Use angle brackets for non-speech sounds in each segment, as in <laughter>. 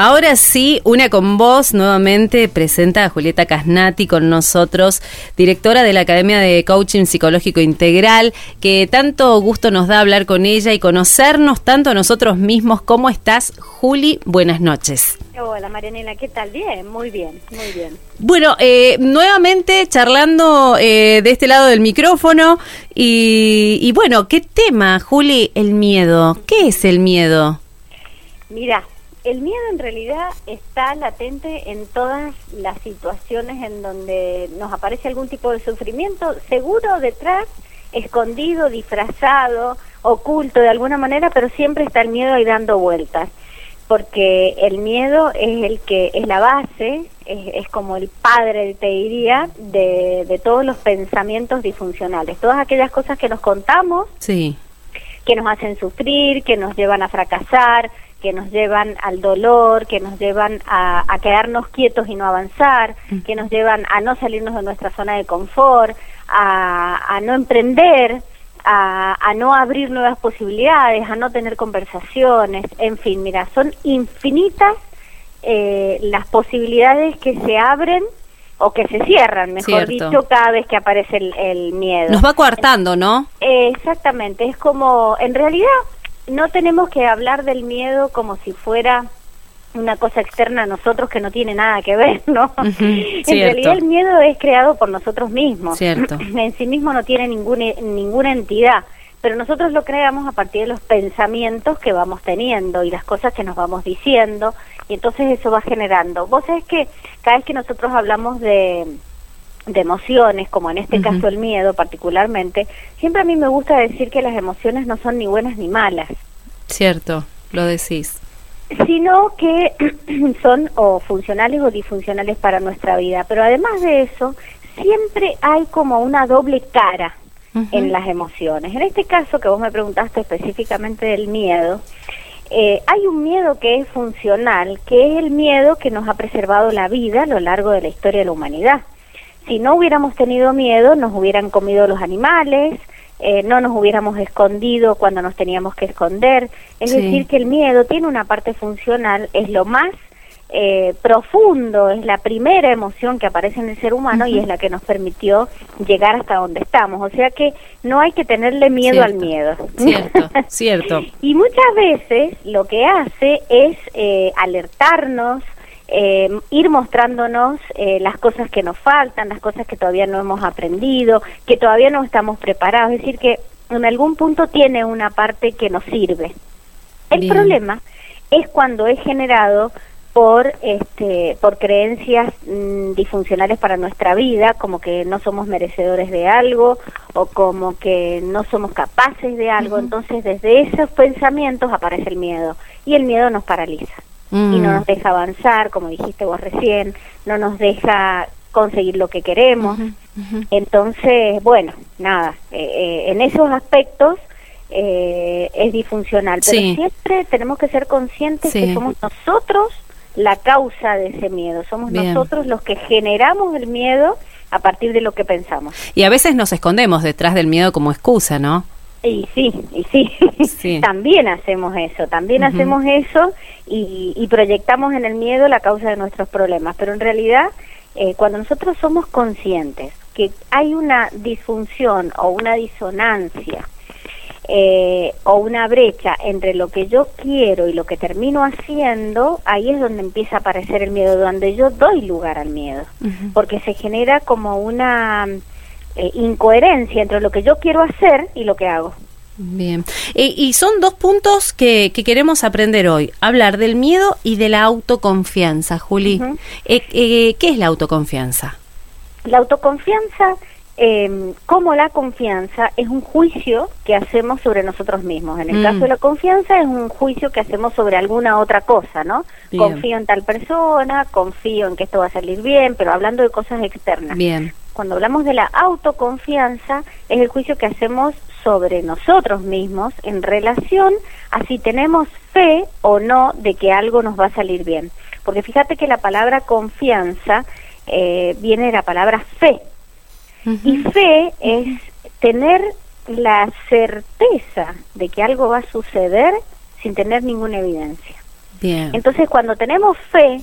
Ahora sí, una con vos nuevamente presenta a Julieta Casnati con nosotros, directora de la Academia de Coaching Psicológico Integral, que tanto gusto nos da hablar con ella y conocernos tanto a nosotros mismos. ¿Cómo estás, Juli? Buenas noches. Hola Marianela, ¿qué tal? Bien, muy bien, muy bien. Bueno, eh, nuevamente charlando eh, de este lado del micrófono y, y bueno, ¿qué tema, Juli? El miedo. ¿Qué es el miedo? Mira, el miedo en realidad está latente en todas las situaciones en donde nos aparece algún tipo de sufrimiento, seguro detrás, escondido, disfrazado, oculto de alguna manera, pero siempre está el miedo ahí dando vueltas, porque el miedo es el que es la base, es, como el padre, te diría, de, de todos los pensamientos disfuncionales, todas aquellas cosas que nos contamos, sí. Que nos hacen sufrir, que nos llevan a fracasar, que nos llevan al dolor, que nos llevan a, quedarnos quietos y no avanzar, mm. que nos llevan a no salirnos de nuestra zona de confort, a, no emprender, a, no abrir nuevas posibilidades, a no tener conversaciones, en fin, mira, son infinitas eh, las posibilidades que se abren o que se cierran, mejor dicho, cada vez que aparece el, miedo. Nos va coartando, ¿no? exactamente, es como, en realidad, no tenemos que hablar del miedo como si fuera una cosa externa a nosotros que no tiene nada que ver, ¿no? <laughs> en realidad el miedo es creado por nosotros mismos. Cierto. <clears throat> En sí mismo no tiene ninguna, ninguna entidad, pero nosotros lo creamos a partir de los pensamientos que vamos teniendo y las cosas que nos vamos diciendo, y entonces eso va generando. Vos sabés que cada vez que nosotros hablamos de de emociones, como en este caso el miedo particularmente, siempre a mí me gusta decir que las emociones no son ni buenas ni malas. Cierto, lo decís. Sino que <clears throat> son o funcionales o disfuncionales para nuestra vida. Pero además de eso, siempre hay como una doble cara en las emociones. En este caso que vos me preguntaste específicamente del miedo, eh, hay un miedo que es funcional, que es el miedo que nos ha preservado la vida a lo largo de la historia de la humanidad si no hubiéramos tenido miedo, nos hubieran comido los animales, eh, no nos hubiéramos escondido cuando nos teníamos que esconder. Es decir, que el miedo tiene una parte funcional, es lo más eh, profundo, es la primera emoción que aparece en el ser humano y es la que nos permitió llegar hasta donde estamos. O sea que no hay que tenerle miedo al miedo. Cierto, <laughs> cierto. y muchas veces lo que hace es eh, alertarnos, eh, ir mostrándonos eh, las cosas que nos faltan, las cosas que todavía no hemos aprendido, que todavía no estamos preparados. Es decir, que en algún punto tiene una parte que nos sirve. El problema es cuando es generado por este por creencias mm, disfuncionales para nuestra vida como que no somos merecedores de algo o como que no somos capaces de algo. Entonces desde esos pensamientos aparece el miedo y el miedo nos paraliza. Y no mm. nos deja avanzar, como dijiste vos recién, no nos deja conseguir lo que queremos. Entonces, bueno, nada, eh, eh, en esos aspectos eh, es disfuncional, pero siempre tenemos que ser conscientes que somos nosotros la causa de ese miedo, somos nosotros los que generamos el miedo a partir de lo que pensamos. Y a veces nos escondemos detrás del miedo como excusa, ¿no? Y sí, y sí, <laughs> también hacemos eso, también hacemos eso y, proyectamos en el miedo la causa de nuestros problemas, pero en realidad eh, cuando nosotros somos conscientes que hay una disfunción o una disonancia eh, o una brecha entre lo que yo quiero y lo que termino haciendo, ahí es donde empieza a aparecer el miedo, donde yo doy lugar al miedo, porque se genera como una eh, incoherencia entre lo que yo quiero hacer y lo que hago. Bien. y son dos puntos que, queremos aprender hoy. Hablar del miedo y de la autoconfianza, Juli. Eh, eh, ¿Qué es la autoconfianza? La autoconfianza, eh, como la confianza, es un juicio que hacemos sobre nosotros mismos. En el caso mm. de la confianza es un juicio que hacemos sobre alguna otra cosa, ¿no? Confío en tal persona, confío en que esto va a salir bien, pero hablando de cosas externas. Bien cuando hablamos de la autoconfianza, es el juicio que hacemos sobre nosotros mismos en relación a si tenemos fe o no de que algo nos va a salir bien. Porque fíjate que la palabra confianza eh, viene de la palabra fe. Y fe es tener la certeza de que algo va a suceder sin tener ninguna evidencia. Entonces, cuando tenemos fe,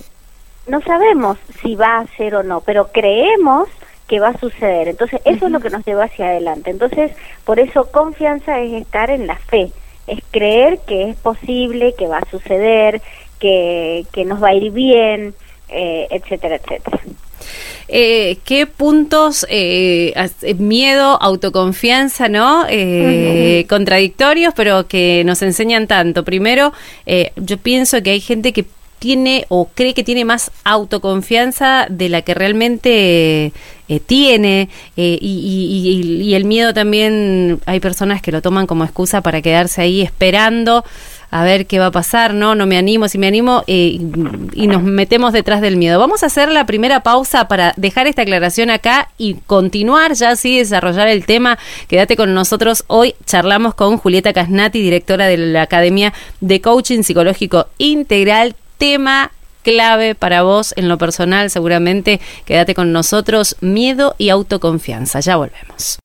no sabemos si va a ser o no, pero creemos que va a suceder. Entonces, eso es lo que nos lleva hacia adelante. Entonces, por eso confianza es estar en la fe, es creer que es posible, que va a suceder, que, que nos va a ir bien, eh, etcétera, etcétera. Eh, ¿Qué puntos, eh, miedo, autoconfianza, ¿no? Eh, contradictorios, pero que nos enseñan tanto. Primero, yo pienso que hay gente que tiene o cree que tiene más autoconfianza de la que realmente tiene y, y, el miedo también hay personas que lo toman como excusa para quedarse ahí esperando a ver qué va a pasar, no, no me animo, si me animo, eh, y nos metemos detrás del miedo. Vamos a hacer la primera pausa para dejar esta aclaración acá y continuar ya así, desarrollar el tema. Quédate con nosotros. Hoy charlamos con Julieta Casnati, directora de la Academia de Coaching Psicológico Integral. Tema clave para vos en lo personal, seguramente. Quédate con nosotros, miedo y autoconfianza. Ya volvemos.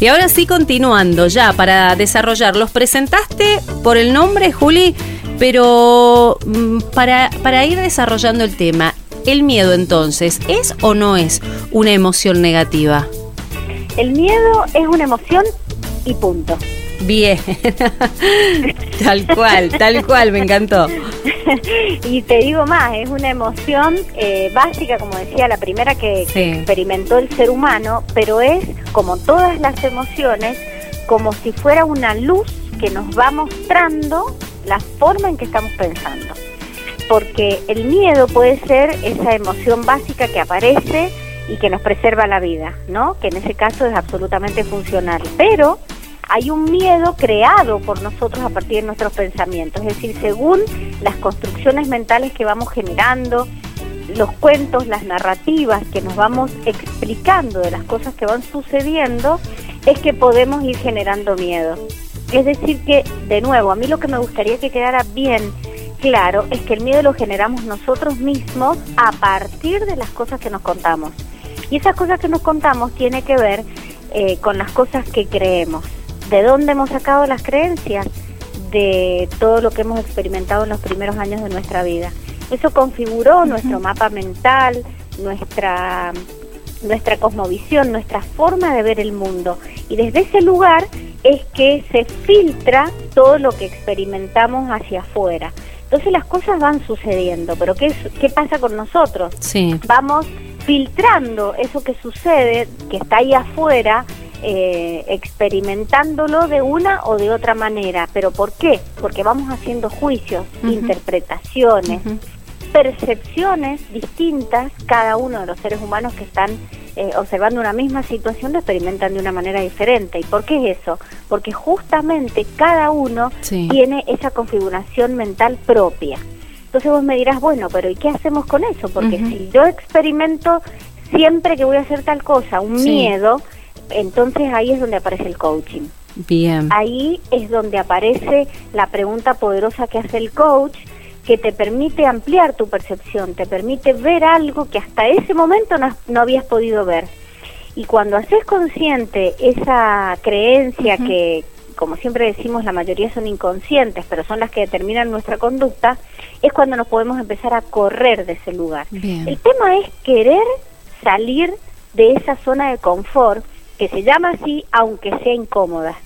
Y ahora sí, continuando ya para desarrollar, los presentaste por el nombre, Juli, pero mm, para, para ir desarrollando el tema, el miedo entonces, ¿es o no es una emoción negativa? El miedo es una emoción y punto. Bien, <laughs> tal cual, tal cual, me encantó. y te digo más, es una emoción eh, básica, como decía, la primera que, experimentó el ser humano, pero es, como todas las emociones, como si fuera una luz que nos va mostrando la forma en que estamos pensando. Porque el miedo puede ser esa emoción básica que aparece y que nos preserva la vida, ¿no? Que en ese caso es absolutamente funcional. Pero hay un miedo creado por nosotros a partir de nuestros pensamientos, es decir, según las construcciones mentales que vamos generando, los cuentos, las narrativas que nos vamos explicando de las cosas que van sucediendo, es que podemos ir generando miedo. Es decir, que, de nuevo, a mí lo que me gustaría que quedara bien claro es que el miedo lo generamos nosotros mismos a partir de las cosas que nos contamos. Y esas cosas que nos contamos tiene que ver eh, con las cosas que creemos. ¿De dónde hemos sacado las creencias? De todo lo que hemos experimentado en los primeros años de nuestra vida. Eso configuró nuestro mapa mental, nuestra, nuestra cosmovisión, nuestra forma de ver el mundo. Y desde ese lugar es que se filtra todo lo que experimentamos hacia afuera. Entonces las cosas van sucediendo, pero ¿qué, qué pasa con nosotros? Sí. Vamos filtrando eso que sucede, que está ahí afuera, eh, experimentándolo de una o de otra manera. ¿Pero por qué? Porque vamos haciendo juicios, interpretaciones, percepciones distintas, cada uno de los seres humanos que están eh, observando una misma situación lo experimentan de una manera diferente. ¿Y por qué es eso? Porque justamente cada uno tiene esa configuración mental propia. Entonces vos me dirás, bueno, pero ¿y qué hacemos con eso? Porque si yo experimento siempre que voy a hacer tal cosa, un miedo, entonces ahí es donde aparece el coaching. Bien. Ahí es donde aparece la pregunta poderosa que hace el coach, que te permite ampliar tu percepción, te permite ver algo que hasta ese momento no, habías podido ver. Y cuando haces consciente esa creencia que, como siempre decimos, la mayoría son inconscientes, pero son las que determinan nuestra conducta, es cuando nos podemos empezar a correr de ese lugar. El tema es querer salir de esa zona de confort que se llama así aunque sea incómoda.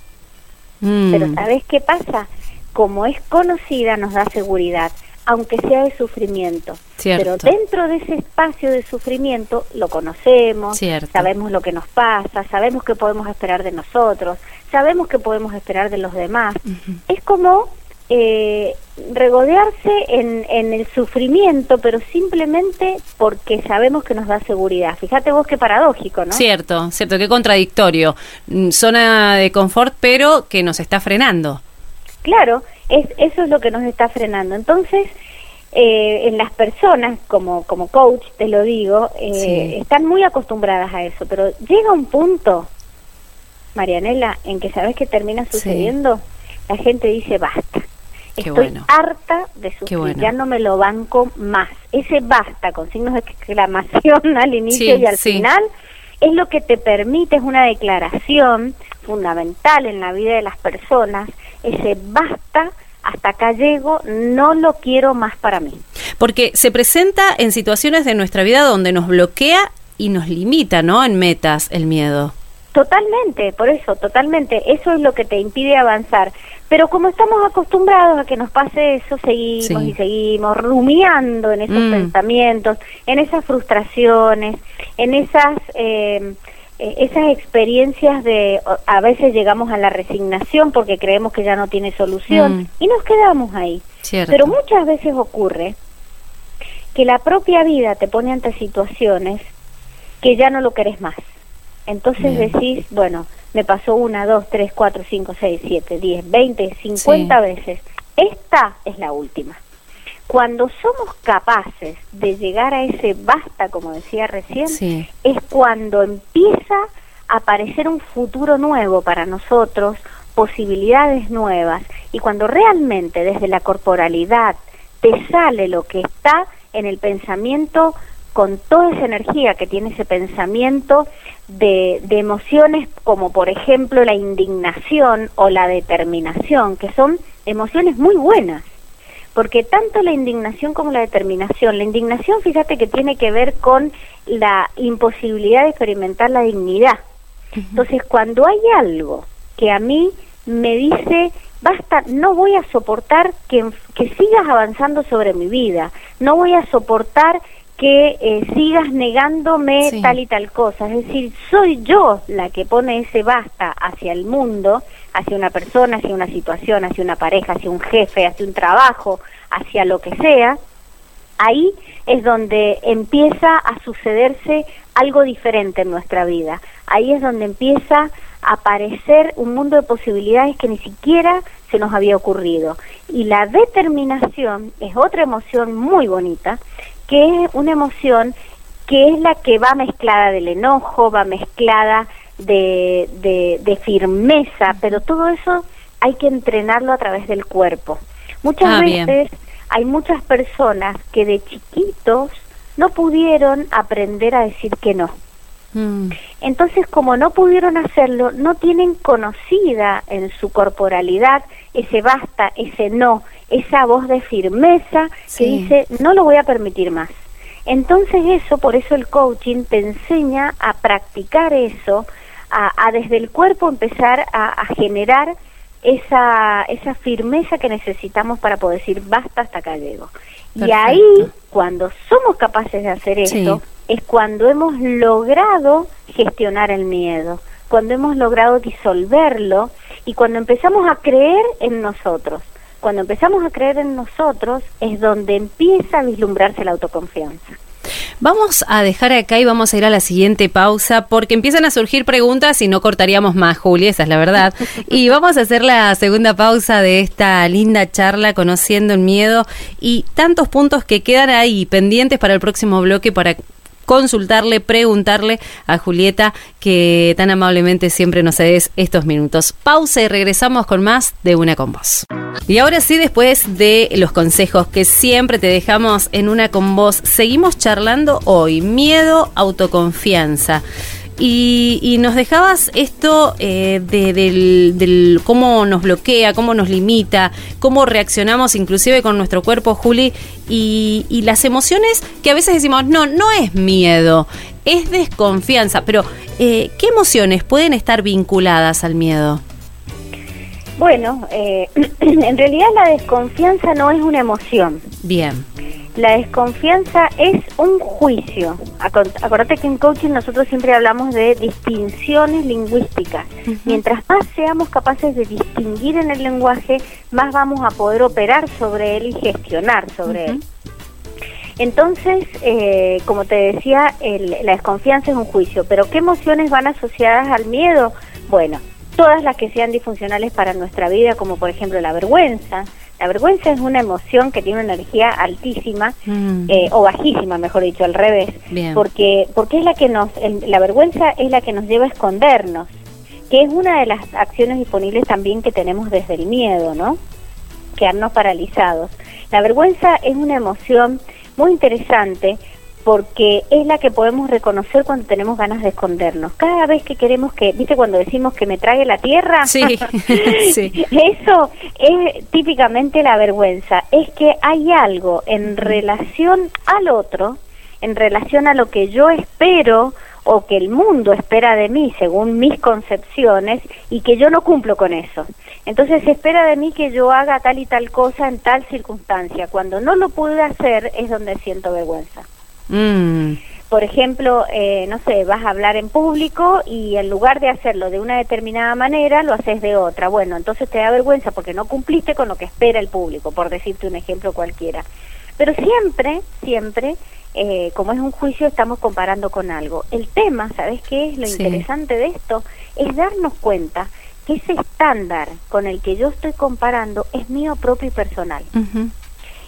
Mm. Pero ¿sabes qué pasa? Como es conocida nos da seguridad, aunque sea de sufrimiento. Pero dentro de ese espacio de sufrimiento lo conocemos, sabemos lo que nos pasa, sabemos qué podemos esperar de nosotros, sabemos qué podemos esperar de los demás. Es como eh, regodearse en, en, el sufrimiento, pero simplemente porque sabemos que nos da seguridad. Fíjate vos qué paradójico, ¿no? Cierto, cierto, qué contradictorio. Mm, zona de confort, pero que nos está frenando. Claro, es, eso es lo que nos está frenando. Entonces, eh, en las personas, como, como coach, te lo digo, eh, están muy acostumbradas a eso, pero llega un punto, Marianela, en que sabes que termina sucediendo, la gente dice basta Estoy harta de sufrir, ya no me lo banco más. Ese basta con signos de exclamación <laughs> al inicio y al final es lo que te permite, es una declaración fundamental en la vida de las personas, ese basta hasta acá llego, no lo quiero más para mí. Porque se presenta en situaciones de nuestra vida donde nos bloquea y nos limita, ¿no? En metas el miedo. Totalmente, por eso, totalmente. Eso es lo que te impide avanzar. Pero como estamos acostumbrados a que nos pase eso, seguimos y seguimos rumiando en esos mm. pensamientos, en esas frustraciones, en esas eh, esas experiencias de a veces llegamos a la resignación porque creemos que ya no tiene solución mm. y nos quedamos ahí. Pero muchas veces ocurre que la propia vida te pone ante situaciones que ya no lo querés más. Entonces decís, bueno, me pasó una, dos, tres, cuatro, cinco, seis, siete, diez, veinte, cincuenta veces. Esta es la última. Cuando somos capaces de llegar a ese basta, como decía recién, es cuando empieza a aparecer un futuro nuevo para nosotros, posibilidades nuevas, y cuando realmente desde la corporalidad te sale lo que está en el pensamiento con toda esa energía que tiene ese pensamiento de, de, emociones como por ejemplo la indignación o la determinación, que son emociones muy buenas, porque tanto la indignación como la determinación, la indignación fíjate que tiene que ver con la imposibilidad de experimentar la dignidad. Entonces cuando hay algo que a mí me dice, basta, no voy a soportar que, que sigas avanzando sobre mi vida, no voy a soportar que eh, sigas negándome tal y tal cosa. Es decir, soy yo la que pone ese basta hacia el mundo, hacia una persona, hacia una situación, hacia una pareja, hacia un jefe, hacia un trabajo, hacia lo que sea. Ahí es donde empieza a sucederse algo diferente en nuestra vida. Ahí es donde empieza a aparecer un mundo de posibilidades que ni siquiera se nos había ocurrido. Y la determinación es otra emoción muy bonita que es una emoción que es la que va mezclada del enojo, va mezclada de, de, firmeza, pero todo eso hay que entrenarlo a través del cuerpo. Muchas ah, veces hay muchas personas que de chiquitos no pudieron aprender a decir que no. Mm. Entonces, como no pudieron hacerlo, no tienen conocida en su corporalidad ese basta, ese no, esa voz de firmeza que dice, no lo voy a permitir más. Entonces eso, por eso el coaching te enseña a practicar eso, a, desde el cuerpo empezar a, generar esa, esa firmeza que necesitamos para poder decir, basta, hasta acá llego. Y ahí, cuando somos capaces de hacer eso, es cuando hemos logrado gestionar el miedo, cuando hemos logrado disolverlo y cuando empezamos a creer en nosotros. Cuando empezamos a creer en nosotros es donde empieza a vislumbrarse la autoconfianza. Vamos a dejar acá y vamos a ir a la siguiente pausa porque empiezan a surgir preguntas y no cortaríamos más, Julia, esa es la verdad. <laughs> Y vamos a hacer la segunda pausa de esta linda charla conociendo el miedo y tantos puntos que quedan ahí pendientes para el próximo bloque para consultarle, preguntarle a Julieta que tan amablemente siempre nos cedes estos minutos. Pausa y regresamos con más de Una con Vos. Y ahora sí, después de los consejos que siempre te dejamos en Una con Vos, seguimos charlando hoy. Miedo, autoconfianza. Y, nos dejabas esto eh, de, del, cómo nos bloquea, cómo nos limita, cómo reaccionamos inclusive con nuestro cuerpo, Juli, y, y las emociones que a veces decimos, no, no es miedo, es desconfianza, pero eh, ¿qué emociones pueden estar vinculadas al miedo? Bueno, eh, <clears throat> en realidad la desconfianza no es una emoción. Bien. La desconfianza es un juicio. Acuérdate que en coaching nosotros siempre hablamos de distinciones lingüísticas. Mientras más seamos capaces de distinguir en el lenguaje, más vamos a poder operar sobre él y gestionar sobre él. Entonces, eh, como te decía, la desconfianza es un juicio. Pero ¿qué emociones van asociadas al miedo? Bueno, todas las que sean disfuncionales para nuestra vida, como por ejemplo la vergüenza, la vergüenza es una emoción que tiene una energía altísima mm. eh, o bajísima, mejor dicho, al revés, porque porque es la que nos la vergüenza es la que nos lleva a escondernos, que es una de las acciones disponibles también que tenemos desde el miedo, ¿no? Quedarnos paralizados. La vergüenza es una emoción muy interesante porque es la que podemos reconocer cuando tenemos ganas de escondernos. Cada vez que queremos que, ¿viste cuando decimos que me trague la tierra? Sí, <laughs> sí. Eso es típicamente la vergüenza, es que hay algo en relación al otro, en relación a lo que yo espero o que el mundo espera de mí según mis concepciones y que yo no cumplo con eso. Entonces se espera de mí que yo haga tal y tal cosa en tal circunstancia. Cuando no lo pude hacer es donde siento vergüenza. Mm. Por ejemplo, eh, no sé, vas a hablar en público y en lugar de hacerlo de una determinada manera, lo haces de otra. Bueno, entonces te da vergüenza porque no cumpliste con lo que espera el público, por decirte un ejemplo cualquiera. Pero siempre, siempre, eh, como es un juicio, estamos comparando con algo. El tema, ¿sabes qué es lo interesante de esto? Es darnos cuenta que ese estándar con el que yo estoy comparando es mío propio y personal.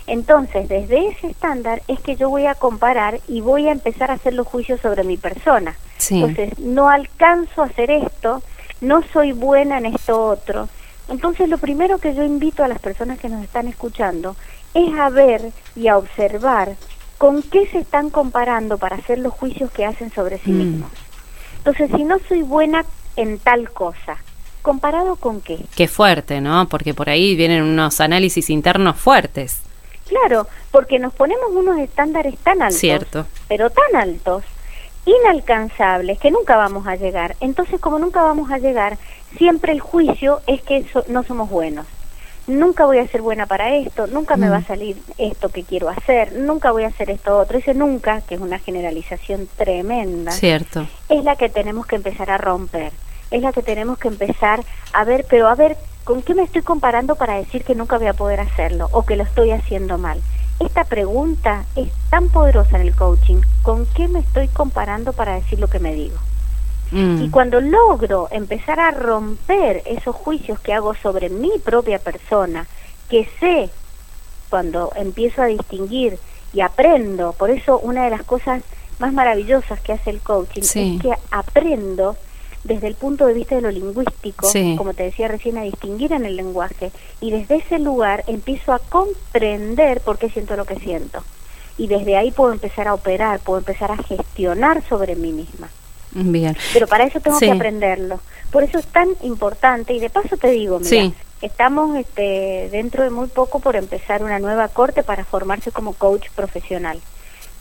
Entonces, desde ese estándar es que yo voy a comparar y voy a empezar a hacer los juicios sobre mi persona. Entonces, no alcanzo a hacer esto, no soy buena en esto otro. Entonces, lo primero que yo invito a las personas que nos están escuchando es a ver y a observar con qué se están comparando para hacer los juicios que hacen sobre sí mm. mismos. Entonces, si no soy buena en tal cosa, ¿comparado con qué? Qué fuerte, ¿no? Porque por ahí vienen unos análisis internos fuertes. Claro, porque nos ponemos unos estándares tan altos, Cierto. pero tan altos, inalcanzables, que nunca vamos a llegar. Entonces, como nunca vamos a llegar, siempre el juicio es que no somos buenos. Nunca voy a ser buena para esto, nunca me va a mm. salir esto que quiero hacer, nunca voy a hacer esto otro. Ese nunca, que es una generalización tremenda, Cierto. es la que tenemos que empezar a romper. Es la que tenemos que empezar a ver, pero a ver ¿Con qué me estoy comparando para decir que nunca voy a poder hacerlo o que lo estoy haciendo mal? Esta pregunta es tan poderosa en el coaching. ¿Con qué me estoy comparando para decir lo que me digo? Mm. Y cuando logro empezar a romper esos juicios que hago sobre mi propia persona, que sé cuando empiezo a distinguir y aprendo, por eso una de las cosas más maravillosas que hace el coaching es que aprendo desde el punto de vista de lo lingüístico, como te decía recién, a distinguir en el lenguaje. Y desde ese lugar empiezo a comprender por qué siento lo que siento. Y desde ahí puedo empezar a operar, puedo empezar a gestionar sobre mí misma. Bien. Pero para eso tengo que aprenderlo. Por eso es tan importante. Y de paso te digo, mira, estamos este, dentro de muy poco por empezar una nueva corte para formarse como coach profesional.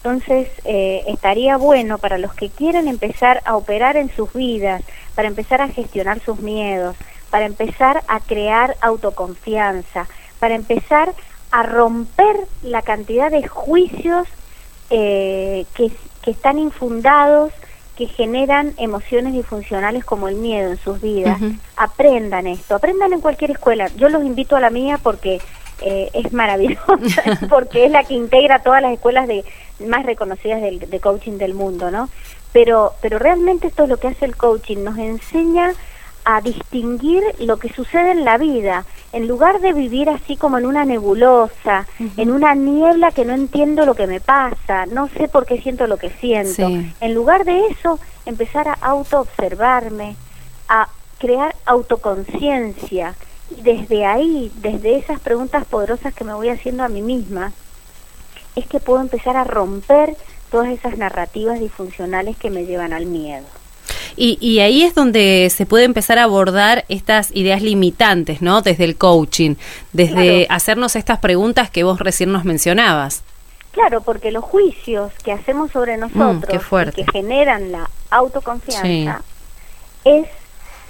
Entonces, eh, estaría bueno para los que quieren empezar a operar en sus vidas, para empezar a gestionar sus miedos, para empezar a crear autoconfianza, para empezar a romper la cantidad de juicios eh, que, están infundados, que generan emociones disfuncionales como el miedo en sus vidas. Aprendan esto, aprendan en cualquier escuela. Yo los invito a la mía porque eh, es maravillosa, <laughs> porque es la que integra todas las escuelas de más reconocidas de, coaching del mundo, ¿no? Pero, pero realmente esto es lo que hace el coaching, nos enseña a distinguir lo que sucede en la vida, en lugar de vivir así como en una nebulosa, en una niebla que no entiendo lo que me pasa, no sé por qué siento lo que siento. En lugar de eso, empezar a autoobservarme, a crear autoconciencia y desde ahí, desde esas preguntas poderosas que me voy haciendo a mí misma, es que puedo empezar a romper todas esas narrativas disfuncionales que me llevan al miedo. Y, y, ahí es donde se puede empezar a abordar estas ideas limitantes, ¿no? Desde el coaching, desde hacernos estas preguntas que vos recién nos mencionabas. Claro, porque los juicios que hacemos sobre mm, nosotros, que generan la autoconfianza, es,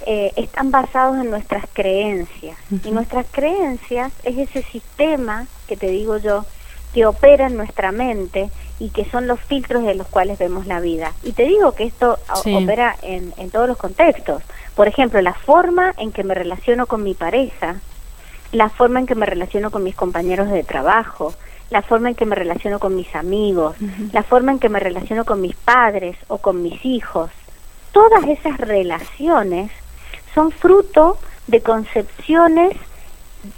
eh, están basados en nuestras creencias. Y nuestras creencias es ese sistema que te digo yo, que opera en nuestra mente y que son los filtros de los cuales vemos la vida. Y te digo que esto opera en, en todos los contextos. Por ejemplo, la forma en que me relaciono con mi pareja, la forma en que me relaciono con mis compañeros de trabajo, la forma en que me relaciono con mis amigos, la forma en que me relaciono con mis padres o con mis hijos. Todas esas relaciones son fruto de concepciones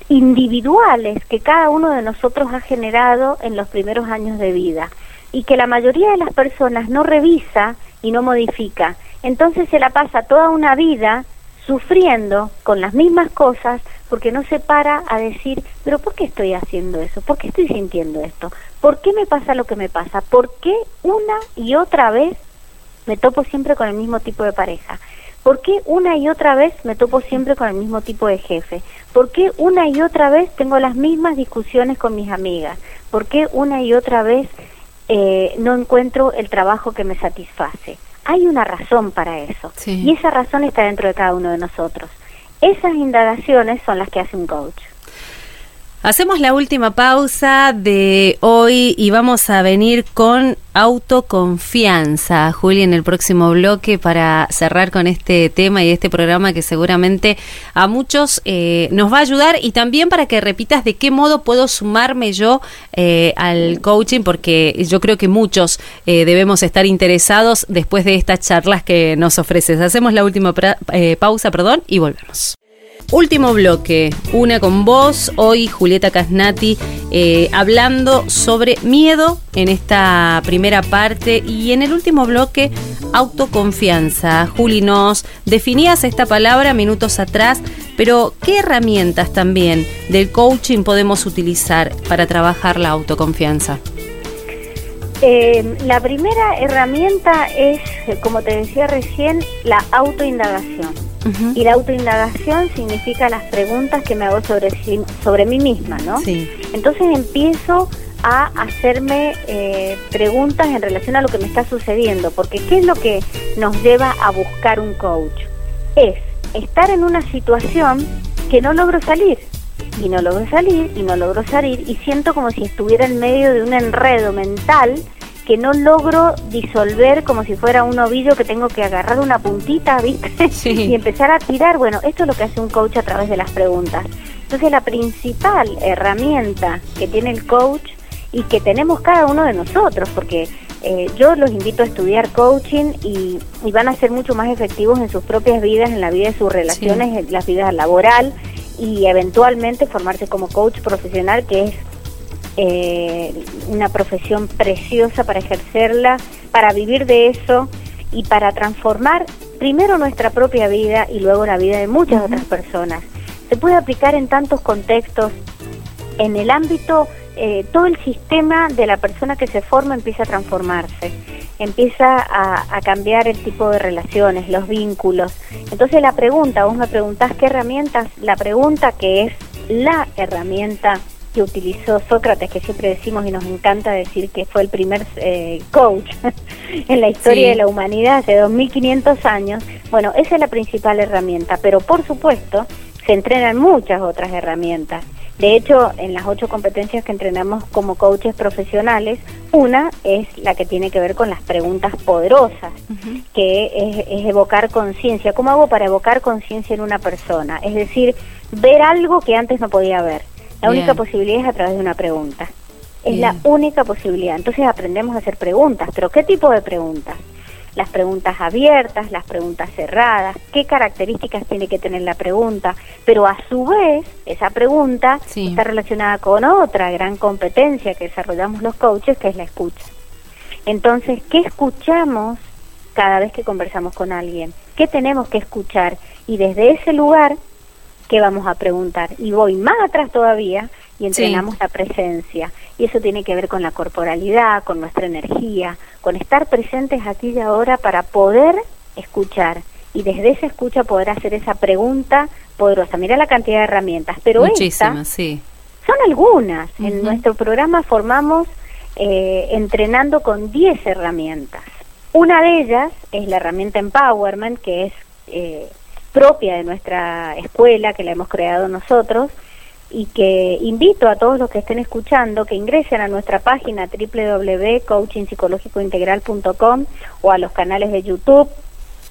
individuales que cada uno de nosotros ha generado en los primeros años de vida y que la mayoría de las personas no revisa y no modifica. Entonces se la pasa toda una vida sufriendo con las mismas cosas porque no se para a decir, pero ¿por qué estoy haciendo eso? ¿Por qué estoy sintiendo esto? ¿Por qué me pasa lo que me pasa? ¿Por qué una y otra vez me topo siempre con el mismo tipo de pareja? ¿Por qué una y otra vez me topo siempre con el mismo tipo de jefe? ¿Por qué una y otra vez tengo las mismas discusiones con mis amigas? ¿Por qué una y otra vez eh, no encuentro el trabajo que me satisface? Hay una razón para eso. Y esa razón está dentro de cada uno de nosotros. Esas indagaciones son las que hace un coach. Hacemos la última pausa de hoy y vamos a venir con autoconfianza, Juli, en el próximo bloque para cerrar con este tema y este programa que seguramente a muchos eh, nos va a ayudar y también para que repitas de qué modo puedo sumarme yo eh, al coaching, porque yo creo que muchos eh, debemos estar interesados después de estas charlas que nos ofreces. Hacemos la última pausa, perdón, y volvemos. Último bloque, una con vos, hoy Julieta Casnati, eh, hablando sobre miedo en esta primera parte y en el último bloque, autoconfianza. Juli, nos definías esta palabra minutos atrás, pero ¿qué herramientas también del coaching podemos utilizar para trabajar la autoconfianza? Eh, la primera herramienta es, como te decía recién, la autoindagación. Y la autoindagación significa las preguntas que me hago sobre, sobre mí misma, ¿no? Sí. Entonces empiezo a hacerme eh, preguntas en relación a lo que me está sucediendo, porque ¿qué es lo que nos lleva a buscar un coach? Es estar en una situación que no logro salir, y no logro salir, y no logro salir, y siento como si estuviera en medio de un enredo mental que no logro disolver como si fuera un ovillo que tengo que agarrar una puntita, ¿viste? <laughs> y empezar a tirar. Bueno, esto es lo que hace un coach a través de las preguntas. Entonces la principal herramienta que tiene el coach y que tenemos cada uno de nosotros, porque eh, yo los invito a estudiar coaching y, van a ser mucho más efectivos en sus propias vidas, en la vida de sus relaciones, en la vida laboral y eventualmente formarse como coach profesional, que es eh, una profesión preciosa para ejercerla, para vivir de eso y para transformar primero nuestra propia vida y luego la vida de muchas otras personas. Se puede aplicar en tantos contextos. En el ámbito, eh, todo el sistema de la persona que se forma empieza a transformarse, empieza a, a cambiar el tipo de relaciones, los vínculos. Entonces la pregunta, vos me preguntás qué herramientas, la pregunta que es la herramienta que utilizó Sócrates, que siempre decimos y nos encanta decir que fue el primer eh, coach <laughs> en la historia de la humanidad hace 2500 años, bueno, esa es la principal herramienta, pero por supuesto se entrenan muchas otras herramientas. De hecho, en las ocho competencias que entrenamos como coaches profesionales, una es la que tiene que ver con las preguntas poderosas, que es, es evocar conciencia. ¿Cómo hago para evocar conciencia en una persona? Es decir, ver algo que antes no podía ver. La única posibilidad es a través de una pregunta. Es la única posibilidad. Entonces aprendemos a hacer preguntas. ¿Pero qué tipo de preguntas? Las preguntas abiertas, las preguntas cerradas, qué características tiene que tener la pregunta, pero a su vez esa pregunta está relacionada con otra gran competencia que desarrollamos los coaches, que es la escucha. Entonces, ¿qué escuchamos cada vez que conversamos con alguien? ¿Qué tenemos que escuchar? Y desde ese lugar ¿qué vamos a preguntar? Y voy más atrás todavía y entrenamos la presencia. Y eso tiene que ver con la corporalidad, con nuestra energía, con estar presentes aquí y ahora para poder escuchar. Y desde esa escucha poder hacer esa pregunta poderosa. Mira la cantidad de herramientas, pero Muchísimas, sí. son algunas. En nuestro programa formamos eh, entrenando con 10 herramientas. Una de ellas es la herramienta Empowerment, que es eh, propia de nuestra escuela, que la hemos creado nosotros, y que invito a todos los que estén escuchando que ingresen a nuestra página www.coachingpsicológicointegral.com o a los canales de YouTube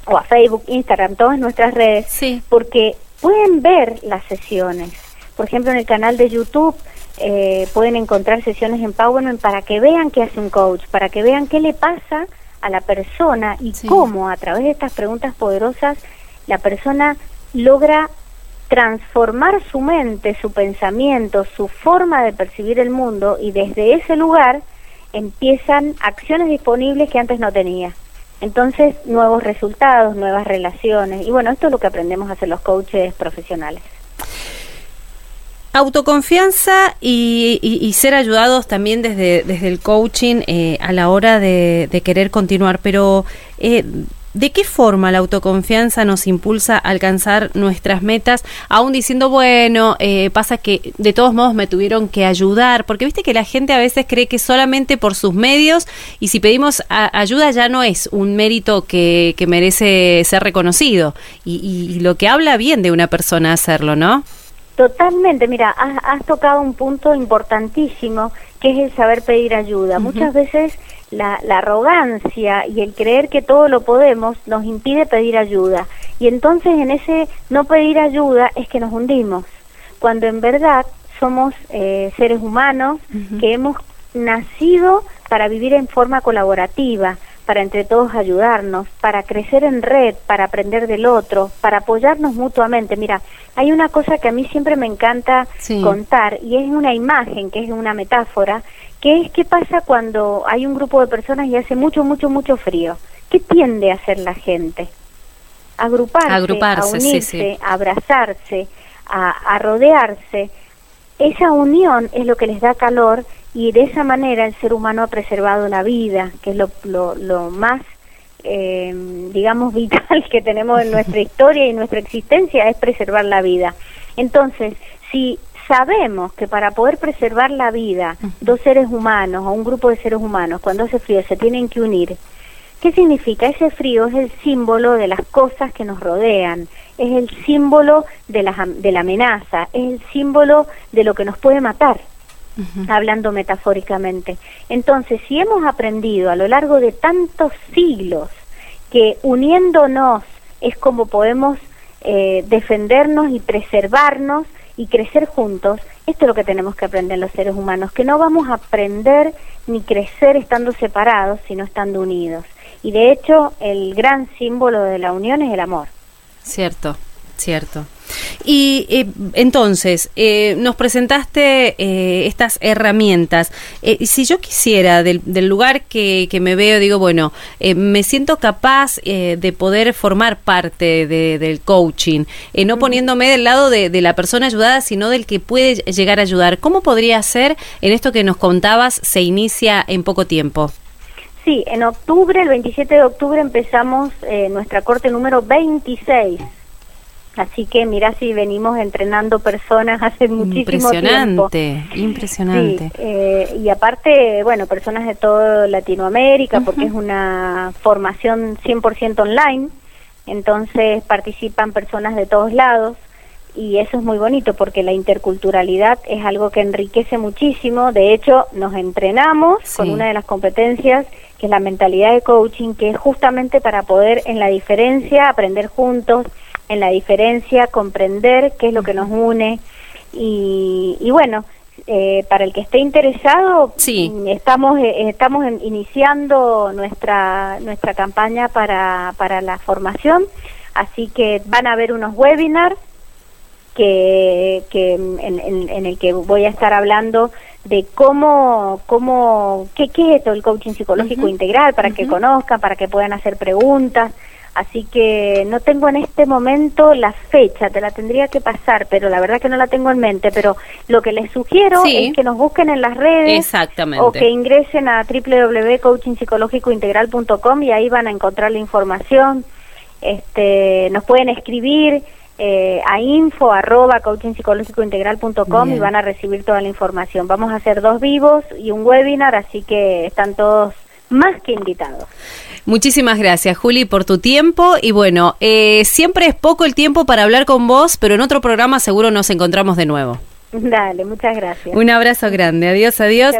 o a Facebook, Instagram, todas nuestras redes, porque pueden ver las sesiones. Por ejemplo, en el canal de YouTube eh, pueden encontrar sesiones en Empowerment para que vean qué hace un coach, para que vean qué le pasa a la persona y cómo a través de estas preguntas poderosas la persona logra transformar su mente, su pensamiento, su forma de percibir el mundo y desde ese lugar empiezan acciones disponibles que antes no tenía. Entonces, nuevos resultados, nuevas relaciones. Y bueno, esto es lo que aprendemos a hacer los coaches profesionales. Autoconfianza y, ser ayudados también desde, desde el coaching eh, a la hora de, querer continuar, pero eh, ¿De qué forma la autoconfianza nos impulsa a alcanzar nuestras metas, aún diciendo, bueno, eh, pasa que de todos modos me tuvieron que ayudar? Porque viste que la gente a veces cree que solamente por sus medios y si pedimos ayuda ya no es un mérito que, merece ser reconocido y, lo que habla bien de una persona hacerlo, ¿no? Totalmente, mira, has, tocado un punto importantísimo que es el saber pedir ayuda. Muchas veces la, la, arrogancia y el creer que todo lo podemos nos impide pedir ayuda. Y entonces en ese no pedir ayuda es que nos hundimos, cuando en verdad somos eh, seres humanos que hemos nacido para vivir en forma colaborativa, para entre todos ayudarnos, para crecer en red, para aprender del otro, para apoyarnos mutuamente. Mira, hay una cosa que a mí siempre me encanta contar y es una imagen, que es una metáfora, que es qué pasa cuando hay un grupo de personas y hace mucho, mucho, mucho frío. ¿Qué tiende a hacer la gente? Agruparse, Agruparse a unirse, a abrazarse, a, a rodearse. Esa unión es lo que les da calor y de esa manera el ser humano ha preservado la vida, que es lo, lo, más, eh, digamos, <laughs> vital que tenemos en nuestra <laughs> historia y nuestra existencia, es preservar la vida. Entonces, si sabemos que para poder preservar la vida, dos seres humanos o un grupo de seres humanos, cuando hace frío, se tienen que unir, ¿qué significa? Ese frío es el símbolo de las cosas que nos rodean, es el símbolo de la, de la amenaza, es el símbolo de lo que nos puede matar hablando metafóricamente. Entonces, si hemos aprendido a lo largo de tantos siglos que uniéndonos es como podemos eh, defendernos y preservarnos y crecer juntos, esto es lo que tenemos que aprender los seres humanos, que no vamos a aprender ni crecer estando separados, sino estando unidos. Y de hecho, el gran símbolo de la unión es el amor. Cierto, cierto. Y eh, entonces, eh, nos presentaste eh, estas herramientas. si yo quisiera, del, lugar que, me veo, digo, bueno, me siento capaz de poder formar parte del coaching, no poniéndome del lado de, de, la persona ayudada, sino del que puede llegar a ayudar. ¿Cómo podría ser en esto que nos contabas, se inicia en poco tiempo? Sí, en octubre, el 27 de octubre empezamos nuestra corte número 26 Así que mira si venimos entrenando personas <laughs> hace muchísimo tiempo. Impresionante, impresionante. Eh, y aparte, bueno, personas de toda Latinoamérica, porque es una formación 100% online, entonces participan personas de todos lados y eso es muy bonito porque la interculturalidad es algo que enriquece muchísimo. De hecho, nos entrenamos con una de las competencias que es la mentalidad de coaching, que es justamente para poder en la diferencia aprender juntos en la diferencia, comprender qué es lo que nos une. Y, y bueno, eh, para el que esté interesado, sí. estamos eh, estamos iniciando nuestra nuestra campaña para, para la formación, así que van a haber unos webinars que, que en, en, el que voy a estar hablando de cómo, cómo qué, qué es esto el coaching psicológico integral, para que conozcan, para que puedan hacer preguntas. Así que no tengo en este momento la fecha, te la tendría que pasar, pero la verdad que no la tengo en mente. Pero lo que les sugiero es que nos busquen en las redes Exactamente. o que ingresen a www.coachingpsicológicointegral.com y ahí van a encontrar la información. Este, nos pueden escribir eh, a info arroba coachingpsicológicointegral.com y van a recibir toda la información. Vamos a hacer dos vivos y un webinar, así que están todos más que invitados. Muchísimas gracias, Juli, por tu tiempo. Y bueno, eh, siempre es poco el tiempo para hablar con vos, pero en otro programa seguro nos encontramos de nuevo. Dale, muchas gracias. Un abrazo grande. Adiós, adiós.